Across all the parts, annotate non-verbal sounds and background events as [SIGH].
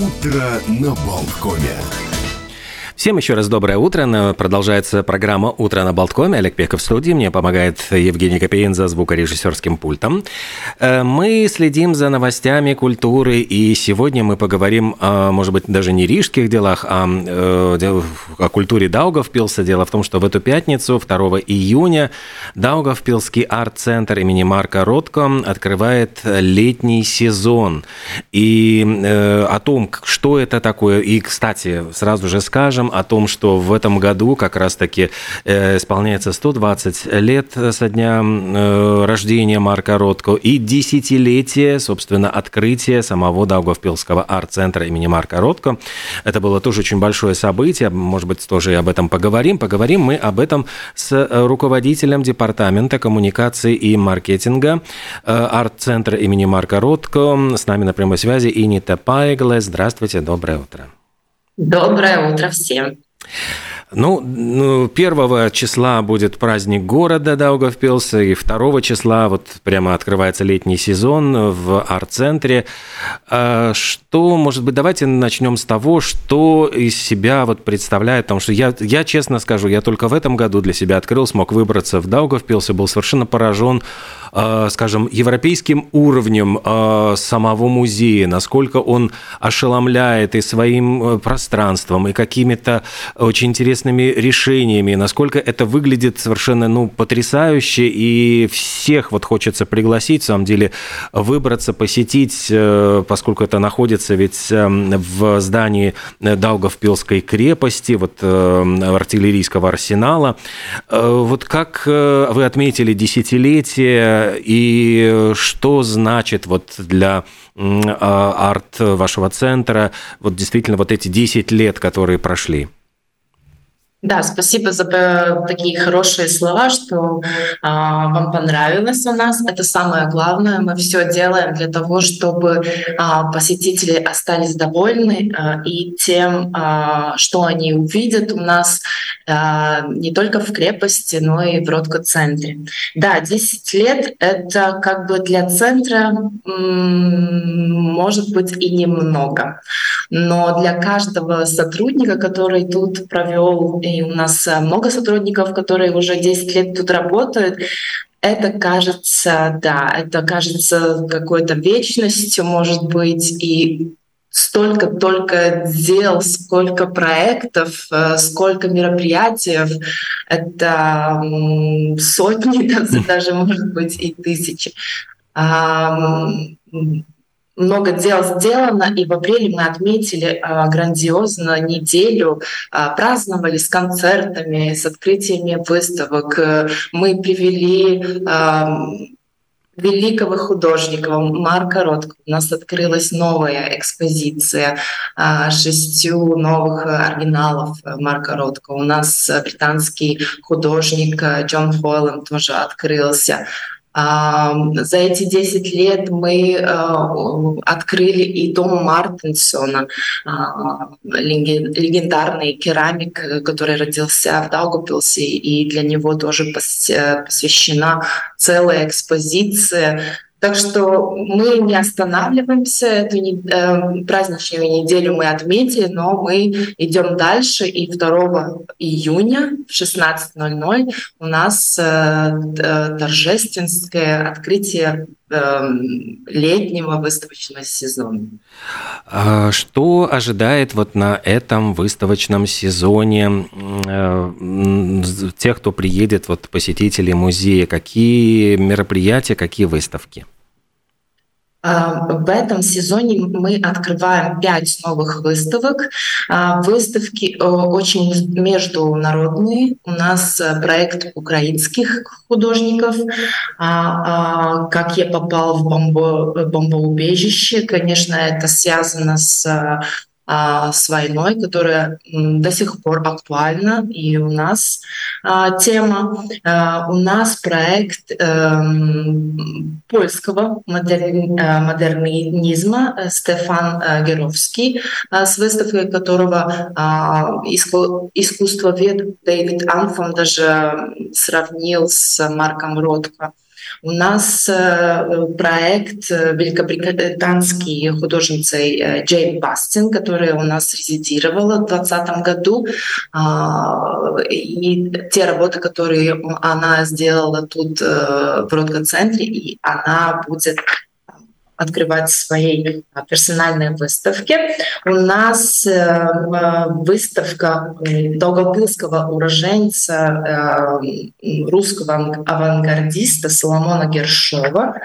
Утро на Болткоме. Всем еще раз доброе утро. Продолжается программа «Утро на Болткоме». Олег Пеков в студии. Мне помогает Евгений Копеин за звукорежиссерским пультом. Э, мы следим за новостями культуры, и сегодня мы поговорим, о, может быть, даже не рижских делах, а э, о культуре Даугавпилса. Дело в том, что в эту пятницу, 2 июня, Даугавпилский арт-центр имени Марка Ротко открывает летний сезон. И э, о том, что это такое, и, кстати, сразу же скажем, о том, что в этом году как раз-таки э, исполняется 120 лет со дня э, рождения Марка Ротко и десятилетие, собственно, открытия самого Даугавпилского арт-центра имени Марка Ротко. Это было тоже очень большое событие, может быть, тоже и об этом поговорим. Поговорим мы об этом с руководителем департамента коммуникации и маркетинга э, арт-центра имени Марка Ротко. С нами на прямой связи Инита Пайгле. Здравствуйте, доброе утро. Доброе утро всем. Ну, первого числа будет праздник города Даугавпилса, и второго числа вот прямо открывается летний сезон в арт-центре. А что, может быть, давайте начнем с того, что из себя вот представляет, потому что я, я честно скажу, я только в этом году для себя открыл, смог выбраться в Даугавпилс и был совершенно поражен скажем, европейским уровнем э, самого музея, насколько он ошеломляет и своим э, пространством, и какими-то очень интересными решениями, насколько это выглядит совершенно ну, потрясающе, и всех вот хочется пригласить, в самом деле, выбраться, посетить, поскольку это находится ведь в здании Даугавпилской крепости, вот артиллерийского арсенала. Вот как вы отметили десятилетие и что значит вот для а, арт вашего центра вот действительно вот эти 10 лет, которые прошли? Да, спасибо за э, такие хорошие слова, что а, вам понравилось у нас. Это самое главное. Мы все делаем для того, чтобы а, посетители остались довольны а, и тем, а, что они увидят у нас а, не только в крепости, но и в Ротко-центре. Да, 10 лет — это как бы для центра может быть и немного. Но для каждого сотрудника, который тут провел и у нас э, много сотрудников, которые уже 10 лет тут работают, это кажется, да, это кажется какой-то вечностью, может быть, и столько только дел, сколько проектов, э, сколько мероприятий, это сотни, [LAUGHS] даже, может быть, и тысячи много дел сделано, и в апреле мы отметили а, грандиозно неделю, а, праздновали с концертами, с открытиями выставок. Мы привели а, великого художника Марка Ротко. У нас открылась новая экспозиция а, шестью новых оригиналов Марка Ротко. У нас британский художник Джон Хойланд тоже открылся. За эти 10 лет мы э, открыли и дом Мартинсона, а, легендарный керамик, который родился в Даугавпилсе, и для него тоже посвящена целая экспозиция так что мы не останавливаемся. Эту э, праздничную неделю мы отметили, но мы идем дальше. И 2 июня в 16.00 у нас э, торжественное открытие э, летнего выставочного сезона. А что ожидает вот на этом выставочном сезоне э, тех, кто приедет, вот посетители музея? Какие мероприятия, какие выставки? А, в этом сезоне мы открываем пять новых выставок. А, выставки э, очень международные. У нас э, проект украинских художников. А, как я попал в бомбо, бомбоубежище, конечно, это связано с а, с войной, которая до сих пор актуальна, и у нас а, тема. А, у нас проект эм, польского модернизма э, Стефан э, Геровский, с выставкой которого искусствовед Дэвид Анфом даже сравнил с Марком Ротко. У нас э, проект великобританской художницей Джейн Бастин, которая у нас резидировала в 2020 году. А, и те работы, которые она сделала тут в Родко-центре, и она будет открывать свои а, персональные выставки. У нас э, выставка долгопилского уроженца э, русского авангардиста Соломона Гершова.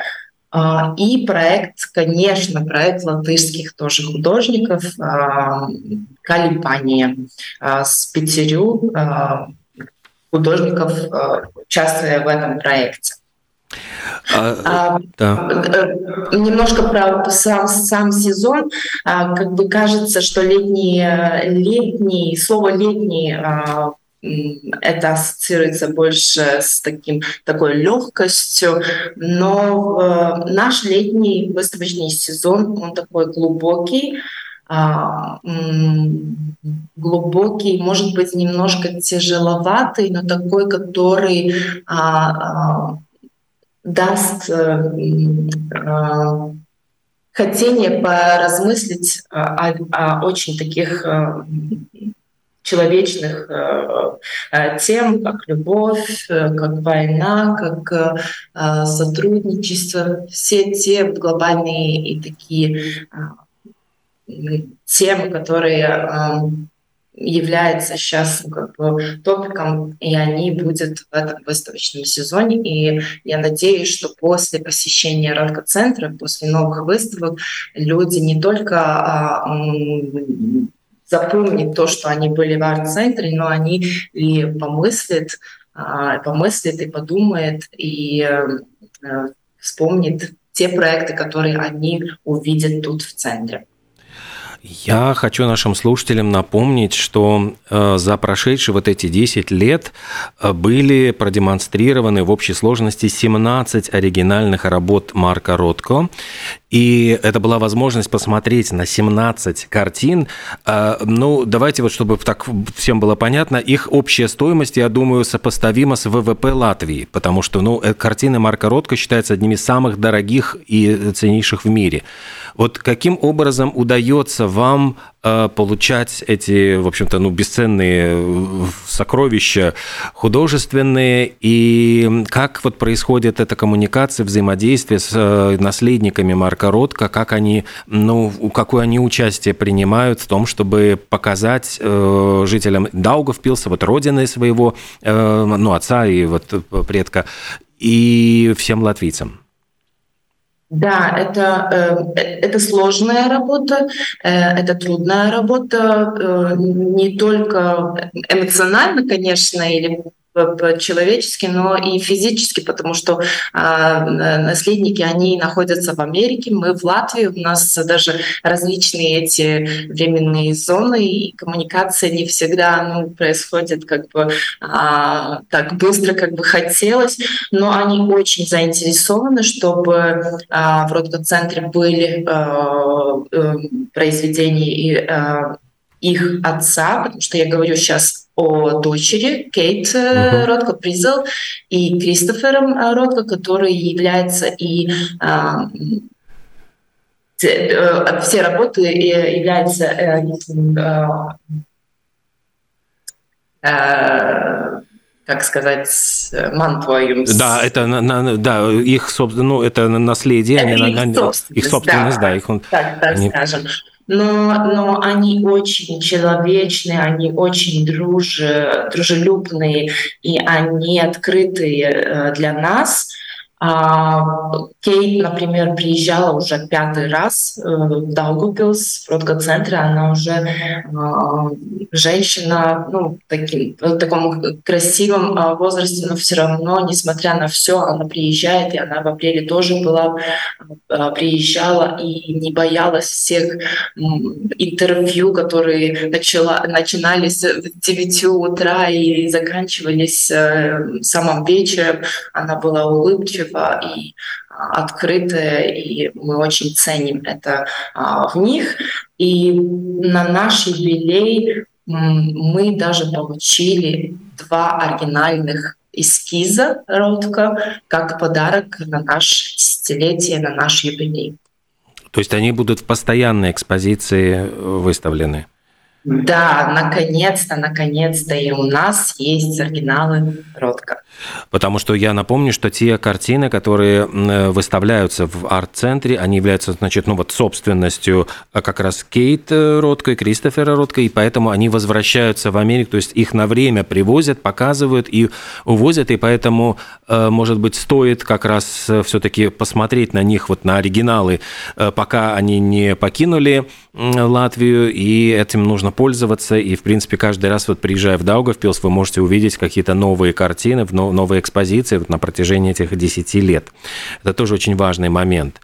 А, и проект, конечно, проект латышских тоже художников а, «Калипания» с пятерю художников, участвуя в этом проекте. А, а, да. Э, немножко про сам, сам сезон. А, как бы кажется, что летний, летний слово летний а, это ассоциируется больше с таким, такой легкостью, но э, наш летний выставочный сезон, он такой глубокий, глубокий, может быть, немножко тяжеловатый, но такой, который э, хотение поразмыслить о, о очень таких э, человечных тем, как любовь, как война, как сотрудничество, все те глобальные и такие темы, которые является сейчас ну, как бы топиком, и они будут в этом выставочном сезоне. И я надеюсь, что после посещения Радко-центра, после новых выставок, люди не только а, запомнят то, что они были в арт-центре, но они и помыслят, а, помыслят и подумают, и а, вспомнят те проекты, которые они увидят тут в центре. Я хочу нашим слушателям напомнить, что э, за прошедшие вот эти 10 лет э, были продемонстрированы в общей сложности 17 оригинальных работ Марка Ротко. И это была возможность посмотреть на 17 картин. Э, ну, давайте вот, чтобы так всем было понятно, их общая стоимость, я думаю, сопоставима с ВВП Латвии, потому что, ну, картины Марка Ротко считаются одними из самых дорогих и ценнейших в мире. Вот каким образом удается вам э, получать эти, в общем-то, ну, бесценные э, сокровища художественные, и как вот происходит эта коммуникация, взаимодействие с э, наследниками Марка Ротко, как они, ну, какое они участие принимают в том, чтобы показать жителям Даугавпилса, вот родины своего, ну, отца и вот предка, и всем латвийцам? Да, это, э, это сложная работа, э, это трудная работа, э, не только эмоционально, конечно, или человечески, но и физически, потому что а, наследники, они находятся в Америке, мы в Латвии, у нас даже различные эти временные зоны, и коммуникация не всегда ну, происходит как бы а, так быстро, как бы хотелось, но они очень заинтересованы, чтобы а, в Родко-центре были а, а, произведения и а, их отца, потому что я говорю сейчас о дочери Кейт uh-huh. Ротко Призел и Кристофером э, Ротко, который является и а, все работы являются как сказать, мантвоем. Да, это на, да, их собственно, ну, это наследие, это они, их, собственность, их собственность, да, да их он, так, так они... скажем но, но они очень человечные, они очень друж, дружелюбные, и они открытые э, для нас. А, Кейт, например, приезжала уже пятый раз э, в Даугупилс, в Родко-центре. Она уже а, женщина ну, таким, в таком красивом а, возрасте, но все равно, несмотря на все, она приезжает, и она в апреле тоже была, приезжала и не боялась всех интервью, которые начала, начинались в 9 утра и заканчивались э, в самом вечером. Она была улыбчива, открытого и а, открытое, и мы очень ценим это а, в них. И на наш юбилей мы даже получили два оригинальных эскиза Ротко как подарок на наше десятилетие, на наш юбилей. То есть они будут в постоянной экспозиции выставлены? Да, наконец-то, наконец-то и у нас есть оригиналы Ротко. Потому что я напомню, что те картины, которые выставляются в арт-центре, они являются, значит, ну вот собственностью а как раз Кейт Ротко и Кристофера Ротко, и поэтому они возвращаются в Америку, то есть их на время привозят, показывают и увозят, и поэтому, э, может быть, стоит как раз э, все-таки посмотреть на них, вот на оригиналы, э, пока они не покинули Латвию, и этим нужно пользоваться, и, в принципе, каждый раз, вот приезжая в Даугавпилс, вы можете увидеть какие-то новые картины, новые экспозиции вот на протяжении этих 10 лет. Это тоже очень важный момент.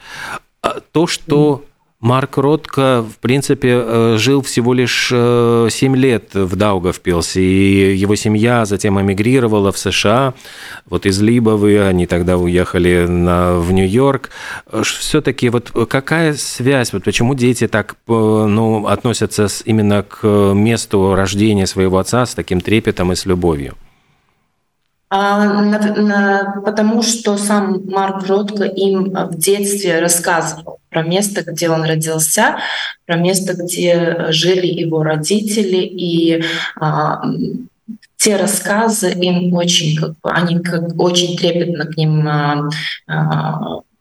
А то, что Марк Ротко, в принципе, э, жил всего лишь 7 э, лет в Даугавпилсе, и его семья затем эмигрировала в США, вот из Либовы, они тогда уехали на, в Нью-Йорк. Все-таки вот какая связь, вот почему дети так э, ну, относятся именно к месту рождения своего отца с таким трепетом и с любовью? А, потому что сам Марк Ротко им в детстве рассказывал про место, где он родился, про место, где жили его родители, и а, те рассказы им очень, как бы, они как, очень трепетно к ним а,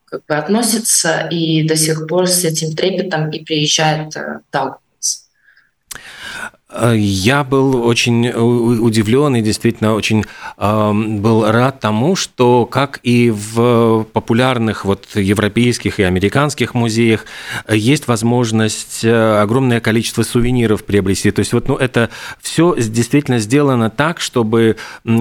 как бы относятся, и до сих пор с этим трепетом и приезжают в Даугавпилс. Я был очень удивлен и действительно очень э, был рад тому, что как и в популярных вот европейских и американских музеях есть возможность э, огромное количество сувениров приобрести. То есть вот ну, это все действительно сделано так, чтобы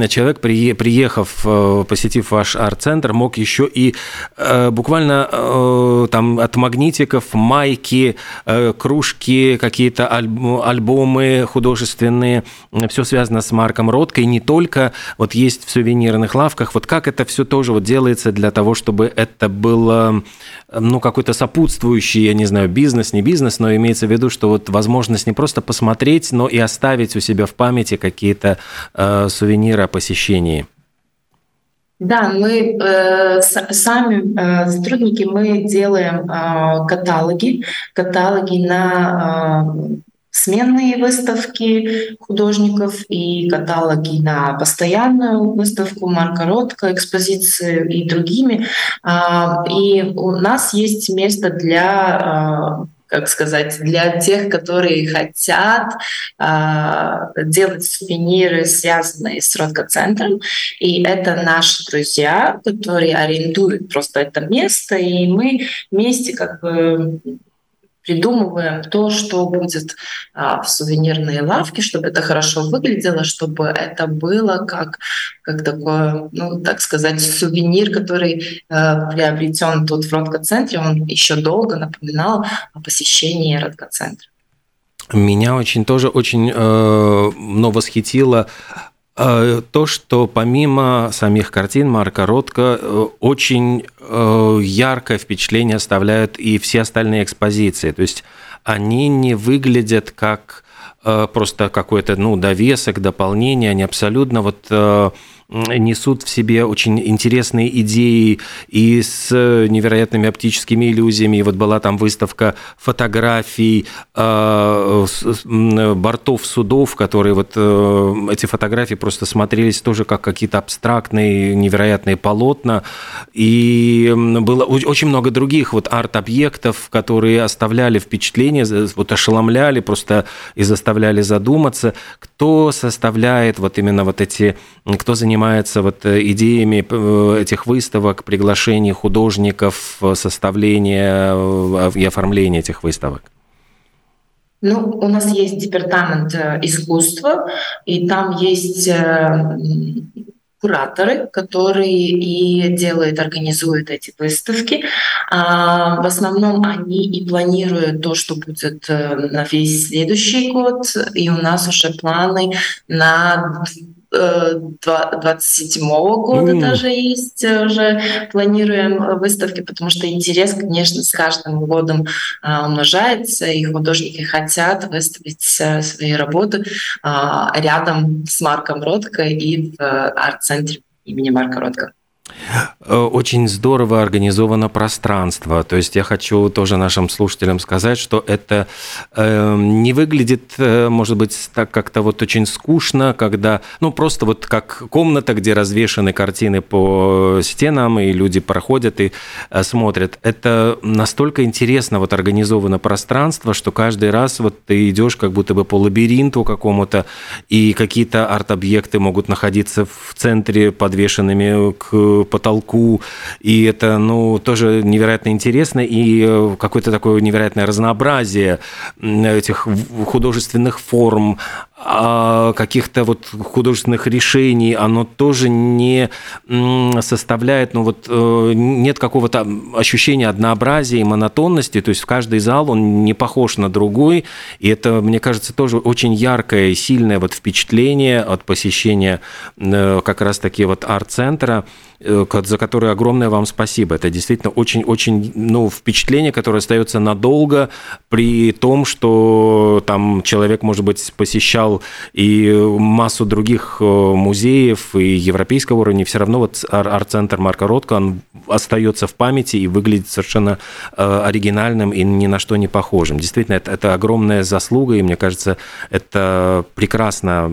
человек, приехав, э, посетив ваш арт-центр, мог еще и э, буквально э, там от магнитиков, майки, э, кружки, какие-то альбомы, художественные, все связано с Марком Ротко, и не только вот есть в сувенирных лавках. Вот как это все тоже вот делается для того, чтобы это было, ну, какой-то сопутствующий, я не знаю, бизнес, не бизнес, но имеется в виду, что вот возможность не просто посмотреть, но и оставить у себя в памяти какие-то э, сувениры о посещении. Да, мы э, сами э, сотрудники мы делаем э, каталоги, каталоги на э, сменные выставки художников и каталоги на постоянную выставку Марка Ротко, экспозиции и другими. А, и у нас есть место для а, как сказать, для тех, которые хотят э, делать сувениры, связанные с Ротко-центром. И это наши друзья, которые арендуют просто это место, и мы вместе как бы придумываем то, что будет а, в сувенирной лавке, чтобы это хорошо выглядело, чтобы это было как, как такое, ну, так сказать, сувенир, который а, приобретен тут в Ротко-центре, он еще долго напоминал о посещении Ротко-центра. Меня очень тоже очень э, но восхитило Э, то, что помимо самих картин Марка Ротко э, очень э, яркое впечатление оставляют и все остальные экспозиции. То есть они не выглядят как просто какой-то ну, довесок, дополнение, они абсолютно вот несут в себе очень интересные идеи и с невероятными оптическими иллюзиями. И вот была там выставка фотографий э, бортов судов, которые вот э, эти фотографии просто смотрелись тоже как какие-то абстрактные невероятные полотна. И было очень много других вот арт-объектов, которые оставляли впечатление, вот ошеломляли просто и заставляли задуматься, кто составляет вот именно вот эти, кто занимается вот э, идеями э, этих выставок, приглашений художников, э, составления и оформления этих выставок? Ну, у нас есть департамент искусства, и там есть кураторы, которые и делают, организуют эти выставки. А в основном они и планируют то, что будет на весь следующий год, и у нас уже планы на 27 года mm. даже есть, э, уже планируем выставки, потому что интерес, конечно, с каждым годом умножается, и художники хотят выставить э, свои работы рядом с Марком Ротко и в арт-центре имени Марка Ротко. Э, очень здорово организовано пространство. То есть я хочу тоже нашим слушателям сказать, что это э, не выглядит, э, может быть, так как-то вот очень скучно, когда, ну, просто вот как комната, где развешаны картины по стенам, и люди проходят и э, смотрят. Это настолько интересно вот организовано пространство, что каждый раз вот ты идешь как будто бы по лабиринту какому-то, и какие-то арт-объекты могут находиться в центре подвешенными к потолку, и это, ну, тоже невероятно интересно, и э, какое-то такое невероятное разнообразие этих художественных форм, каких-то вот художественных решений, оно тоже не составляет, ну вот э, нет какого-то ощущения однообразия и монотонности, то есть в каждый зал он не похож на другой, и это, мне кажется, тоже очень яркое и сильное вот впечатление от посещения э, как раз-таки вот арт-центра, э, за которое огромное вам спасибо. Это действительно очень-очень ну, впечатление, которое остается надолго при том, что там человек, может быть, посещал посещал и массу других э, музеев и европейского уровня, все равно вот арт-центр Марка Ротко, он остается в памяти и выглядит совершенно э, оригинальным и ни на что не похожим. Действительно, это, это огромная заслуга, и мне кажется, это прекрасно.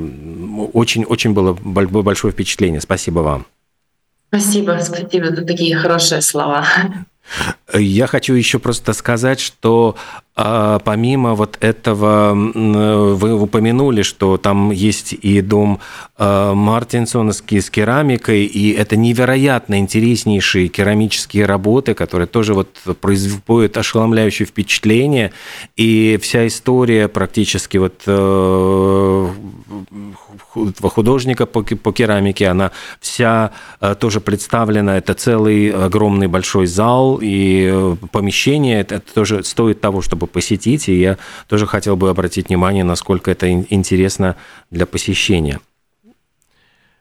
Очень-очень было большое впечатление. Спасибо вам. Спасибо, спасибо за такие хорошие слова. Я хочу еще просто сказать, что а помимо вот этого, вы упомянули, что там есть и дом а, Мартинсона с керамикой, и это невероятно интереснейшие керамические работы, которые тоже вот производят ошеломляющее впечатление. И вся история практически вот э, художника по, керамике, она вся э, тоже представлена. Это целый огромный большой зал и э, помещение. Это тоже стоит того, чтобы посетить. И я тоже хотел бы обратить внимание, насколько это интересно для посещения.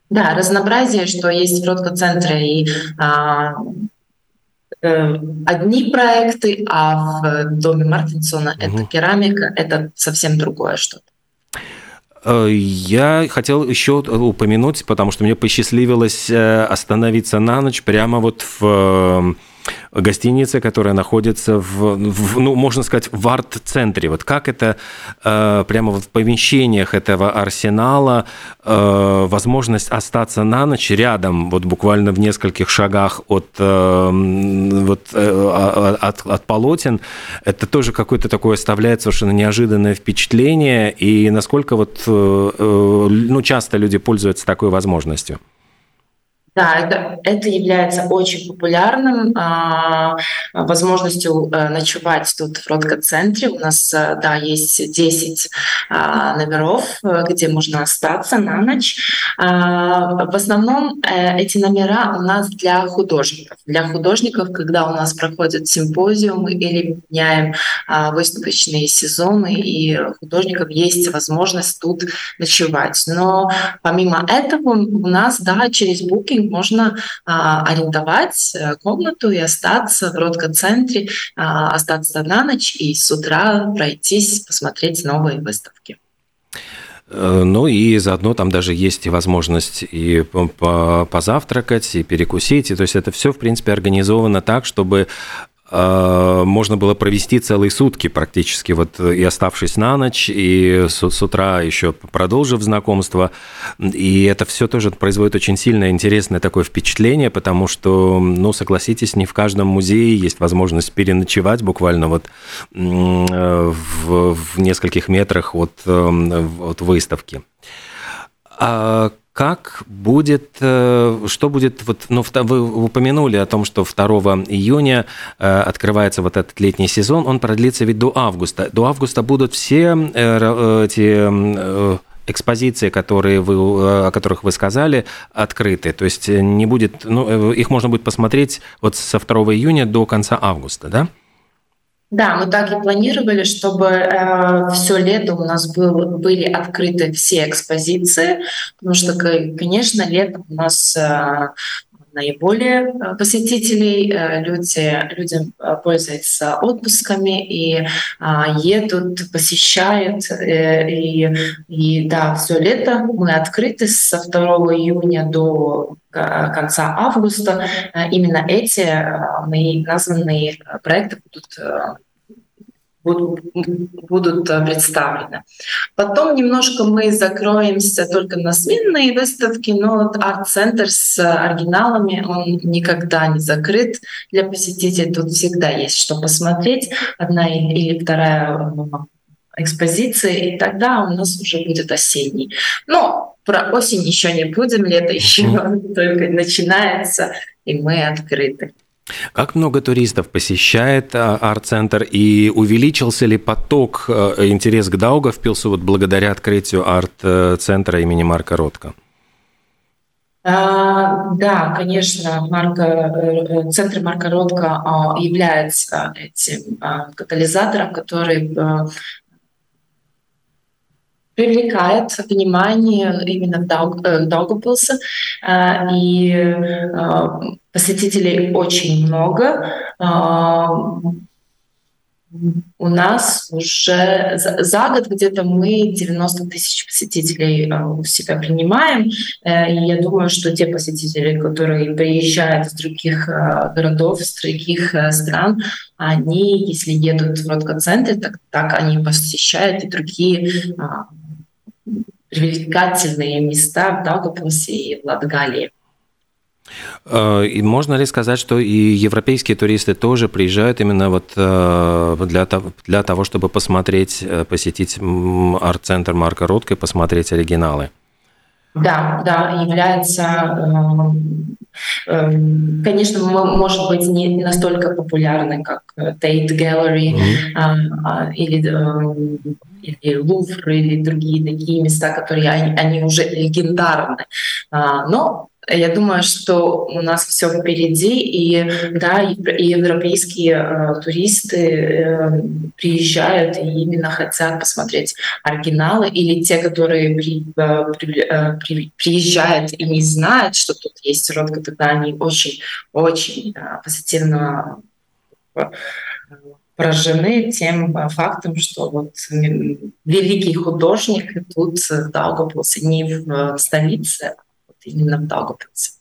Да, разнообразие, что есть в Ротко-центре и а, э, одни проекты, а в доме Мартинсона угу. это керамика, это совсем другое что-то. Э, я хотел еще упомянуть, потому что мне посчастливилось э, остановиться на ночь прямо вот в гостиницы, которая находится в, в ну, можно сказать, в арт-центре. Вот как это э, прямо вот в помещениях этого арсенала э, возможность остаться на ночь рядом, вот буквально в нескольких шагах от, э, вот, э, от, от полотен, это тоже какое-то такое оставляет совершенно неожиданное впечатление. И насколько вот, э, э ну, часто люди пользуются такой возможностью? Да, это, это является очень популярным а, возможностью а, ночевать тут в Ротко-центре. У нас, а, да, есть 10 а, номеров, где можно остаться на ночь. А, в основном а, эти номера у нас для художников. Для художников, когда у нас проходят симпозиумы или меняем а, выставочные сезоны, и художников есть возможность тут ночевать. Но помимо этого у нас, да, через Booking можно а, арендовать э, комнату и остаться в Ротко-центре, а, остаться на ночь и с утра пройтись, посмотреть новые выставки. Э, ну и заодно там даже есть возможность и позавтракать, и перекусить. И, то есть это все, в принципе, организовано так, чтобы можно было провести целые сутки практически, вот и оставшись на ночь, и с, с утра еще продолжив знакомство. И это все тоже производит очень сильное, интересное такое впечатление, потому что, ну, согласитесь, не в каждом музее есть возможность переночевать буквально вот в, в нескольких метрах от, э, от выставки. А как будет, э, что будет, вот, ну, вы упомянули о том, что 2 июня э, открывается вот этот летний сезон, он продлится ведь до августа. До августа будут все э, эти экспозиции, которые вы, о которых вы сказали, открыты. То есть не будет, ну, их можно будет посмотреть вот со 2 июня до конца августа, да? Да, мы так и планировали, чтобы э, все лето у нас был, были открыты все экспозиции, потому что, конечно, летом у нас э, наиболее посетителей. Люди, люди пользуются отпусками и едут, посещают. И, и да, все лето мы открыты со 2 июня до конца августа. Именно эти мои названные проекты будут будут, э, представлены. Потом немножко мы закроемся только на сменные выставки, но вот арт-центр с оригиналами, он никогда не закрыт для посетителей. Тут всегда есть что посмотреть. Одна или вторая э, экспозиция, и тогда у нас уже будет осенний. Но про осень еще не будем, лето еще [LAUGHS] только начинается, и мы открыты. Как много туристов посещает а, арт-центр и увеличился ли поток, э, интерес к Даугавпилсу вот благодаря открытию арт-центра имени Марка Ротко? А, да, конечно, Марка, э, центр Марка Ротко а, является этим катализатором, который э, привлекает внимание именно Даугавпилса. И посетителей очень много. А, у нас уже за год где-то мы 90 тысяч посетителей а, у себя принимаем. Э, и я думаю, что те посетители, которые приезжают из других а, городов, из других э, стран, они, если едут в Ротко-центр, так, так они посещают и другие привлекательные места в Даугавпилсе и в Латгалии. Э, и можно ли сказать, что и европейские туристы тоже приезжают именно вот э, для того, для того чтобы посмотреть, э, посетить арт-центр Марка Ротко и посмотреть оригиналы? Да, да, является, конечно, может быть, не настолько популярны, как Tate Gallery mm-hmm. или или Лувр, или другие такие места, которые они, они уже легендарны. А, но я думаю, что у нас все впереди, и да, и европейские э, туристы э, приезжают и именно хотят посмотреть оригиналы, или те, которые при, э, при, э, при, приезжают и не знают, что тут есть род, тогда они очень-очень э, позитивно э, поражены тем э, фактом, что вот великий художник тут в Даугавпилсе не в столице, именно в Даугавпилсе.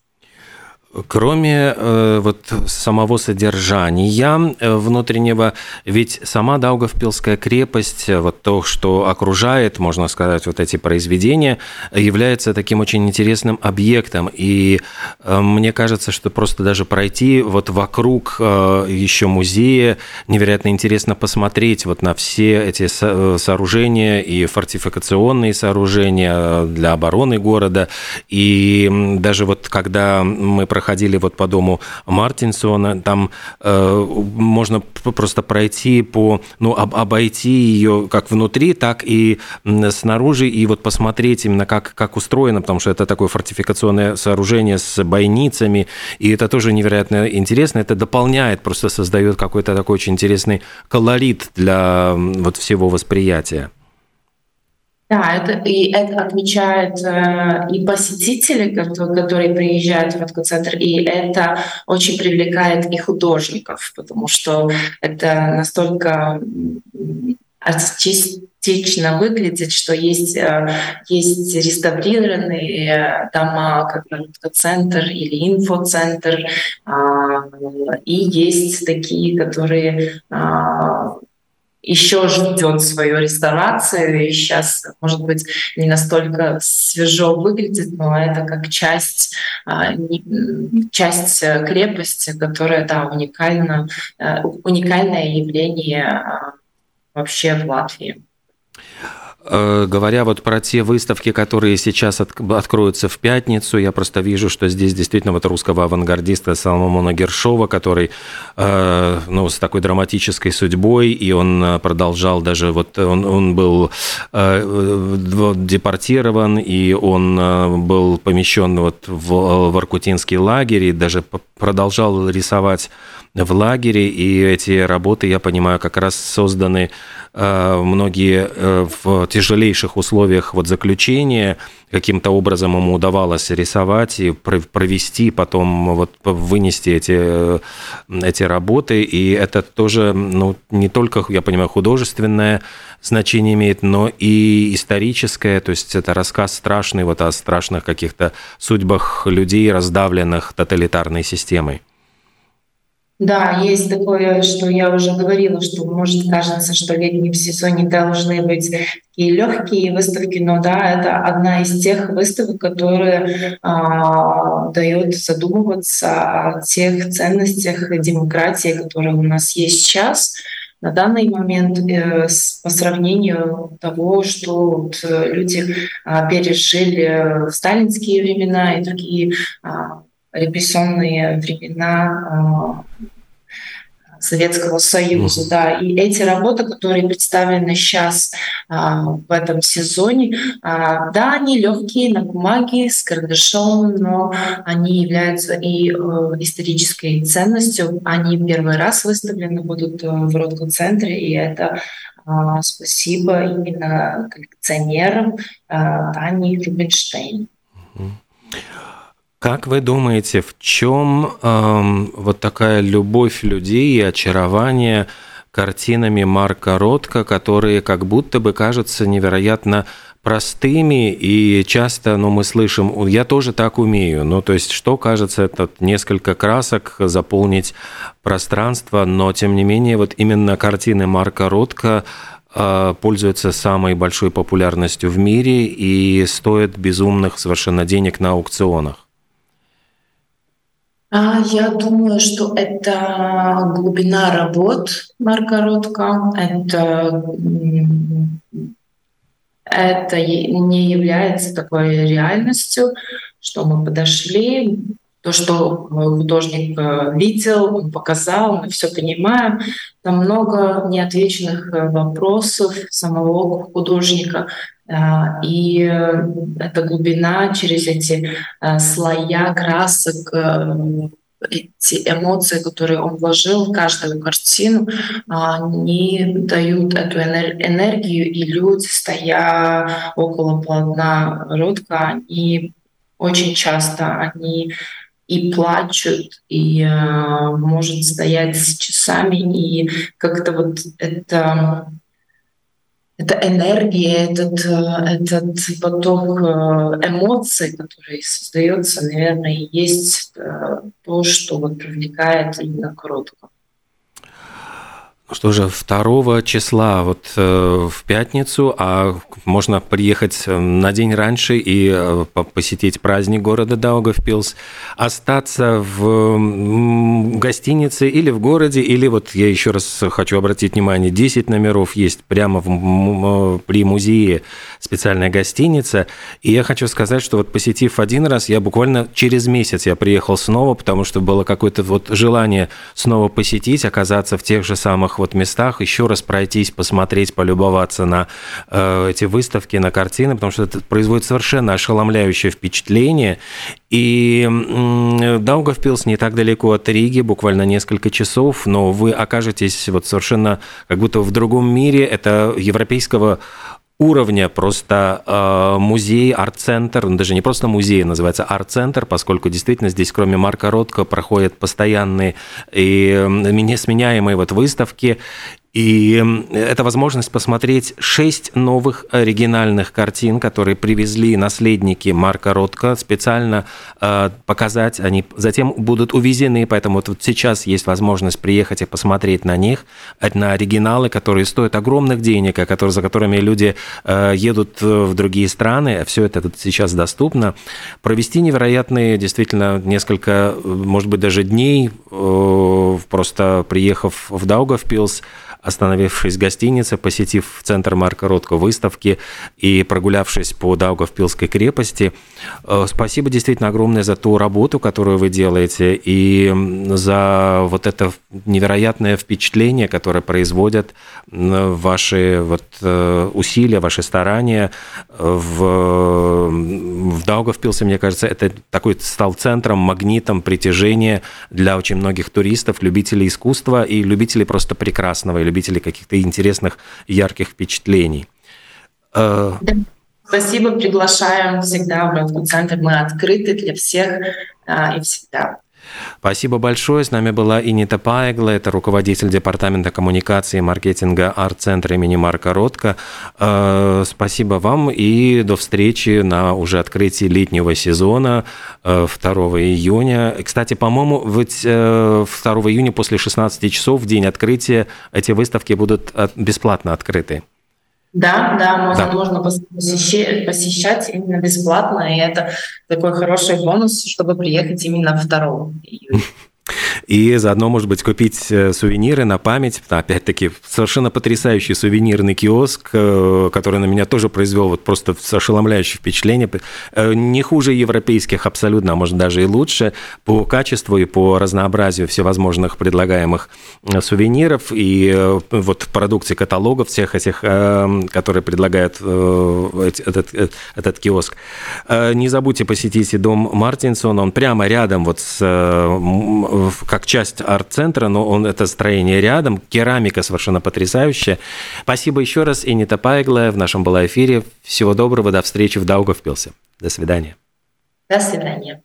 Кроме э, вот самого содержания э, внутреннего, ведь сама Даугавпилская крепость, э, вот то, что окружает, можно сказать, вот эти произведения, является таким очень интересным объектом. И э, мне кажется, что просто даже пройти вот вокруг э, еще музея невероятно интересно посмотреть вот на все эти со- сооружения и фортификационные сооружения для обороны города. И даже вот когда мы проходили проходили вот по дому Мартинсона, там э, можно просто пройти по, ну, об, обойти ее как внутри, так и снаружи, и вот посмотреть именно как, как устроено, потому что это такое фортификационное сооружение с бойницами, и это тоже невероятно интересно, это дополняет, просто создает какой-то такой очень интересный колорит для вот всего восприятия. Да, это, и это отмечают э, и посетители, которые, приезжают в экоцентр, и это очень привлекает и художников, потому что это настолько артистично выглядит, что есть, э, есть реставрированные э, дома, как центр или инфоцентр, э, и есть такие, которые а, еще ждет свою реставрацию, и сейчас, может быть, не настолько свежо выглядит, но это как часть, а, часть крепости, которая, да, уникальна, э, уникальное явление а, вообще в Латвии. Э, говоря вот про те выставки, которые сейчас от, откроются в пятницу, я просто вижу, что здесь действительно вот русского авангардиста Соломона Гершова, который э, ну, с такой драматической судьбой, и он э, продолжал даже, вот он, он был э, депортирован, и он э, был помещен вот в, в Аркутинский лагерь, и даже продолжал рисовать в лагере, и эти работы, я понимаю, как раз созданы Э, многие э, в тяжелейших условиях вот заключения каким-то образом ему удавалось рисовать и провести, потом вот вынести эти, э, эти работы. И это тоже ну, не только, я понимаю, художественное значение имеет, но и историческое. То есть это рассказ страшный вот о страшных каких-то судьбах людей, раздавленных тоталитарной системой. Да, есть такое, что я уже говорила, что может кажется, что в летнем сезоне должны быть такие легкие выставки, но да, это одна из тех выставок, которые а, дает задумываться о тех ценностях демократии, которые у нас есть сейчас. На данный момент э, по сравнению того, что вот э, люди а, пережили в сталинские времена и другие а, репрессионные времена а, Советского Союза, да. И эти работы, которые представлены сейчас а, в этом сезоне, а, да, они легкие на бумаге с карандашом, но они являются и э, исторической ценностью. Они первый раз выставлены будут э, в Ротко-центре, и это а, спасибо именно коллекционерам Тане Рубинштейн. Mm-hmm. Как вы думаете, в чем эм, вот такая любовь людей и очарование картинами Марка Ротко, которые как будто бы кажутся невероятно простыми, и часто ну, мы слышим, я тоже так умею. Ну, то есть, что кажется, это несколько красок, заполнить пространство, но, тем не менее, вот именно картины Марка Ротко э, пользуются самой большой популярностью в мире и стоят безумных совершенно денег на аукционах. А, я думаю, что это глубина работ Марка Ротко, это, это не является такой реальностью, что мы подошли, то, что художник э, видел, он показал, мы все понимаем. Там много неотвеченных э, вопросов самого художника. Э, и эта глубина через эти слоя красок, эти эмоции, которые он вложил в каждую картину, они дают эту энергию, и люди, стоя около полотна Ротко, они очень часто они и плачут, и э, может стоять часами, и как-то вот это эта энергия, этот, э, этот поток э, эмоций, который создается, наверное, есть э, то, что вот привлекает именно коротко. Что же, 2 числа, вот э, в пятницу, а можно приехать э, на день раньше и э, посетить праздник города Даугавпилс, остаться в гостинице или в городе, или вот я еще раз хочу обратить внимание, 10 номеров есть прямо в, при музее специальная гостиница, и я хочу сказать, что вот посетив один раз, я буквально через месяц я приехал снова, потому что было какое-то вот желание снова посетить, оказаться в тех же самых вот местах еще раз пройтись, посмотреть, полюбоваться на э, эти выставки, на картины, потому что это производит совершенно ошеломляющее впечатление. И э, Даугавпилс не так далеко от Риги, буквально несколько часов, но вы окажетесь вот совершенно как будто в другом мире. Это европейского уровня просто э, музей, арт-центр, ну, даже не просто музей, называется арт-центр, поскольку действительно здесь кроме Марка Ротко проходят постоянные и несменяемые вот выставки, и это возможность посмотреть шесть новых оригинальных картин, которые привезли наследники Марка Ротко, специально э, показать. Они затем будут увезены, поэтому вот сейчас есть возможность приехать и посмотреть на них, на оригиналы, которые стоят огромных денег, а которые, за которыми люди э, едут в другие страны. Все это сейчас доступно. Провести невероятные, действительно, несколько, может быть, даже дней, э, просто приехав в Даугавпилс, остановившись в гостинице, посетив центр Марка Ротко выставки и прогулявшись по Даугавпилской крепости. Э, спасибо действительно огромное за ту работу, которую вы делаете, и за вот это невероятное впечатление, которое производят ваши вот э, усилия, ваши старания в, в Даугавпилсе, мне кажется, это такой стал центром, магнитом притяжения для очень многих туристов, любителей искусства и любителей просто прекрасного, и любителей каких-то интересных, ярких впечатлений. Э, Спасибо, приглашаем всегда в центр. Мы открыты для всех э, и всегда. Спасибо большое. С нами была Инита Паегла, это руководитель департамента коммуникации и маркетинга арт-центра имени Марка Ротко. Э, спасибо вам и до встречи на уже открытии летнего сезона 2 э, июня. Кстати, по-моему, ведь 2 э, июня после 16 часов в день открытия эти выставки будут бесплатно открыты. Да, да, можно, да. можно посещать, посещать именно бесплатно, и это такой хороший бонус, чтобы приехать именно 2 июля. И заодно, может быть, купить э, сувениры на память. Опять-таки, совершенно потрясающий сувенирный киоск, э, который на меня тоже произвел вот просто ошеломляющее впечатление. Э, не хуже европейских абсолютно, а может даже и лучше по качеству и по разнообразию всевозможных предлагаемых сувениров и вот продукции каталогов всех этих, которые предлагает этот, этот киоск. Не забудьте посетить и дом Мартинсона, он прямо рядом вот с как часть арт-центра, но он это строение рядом, керамика совершенно потрясающая. Спасибо еще раз, Инита Пайгла в нашем была эфире. Всего доброго, до встречи в Даугавпилсе. До свидания. До свидания.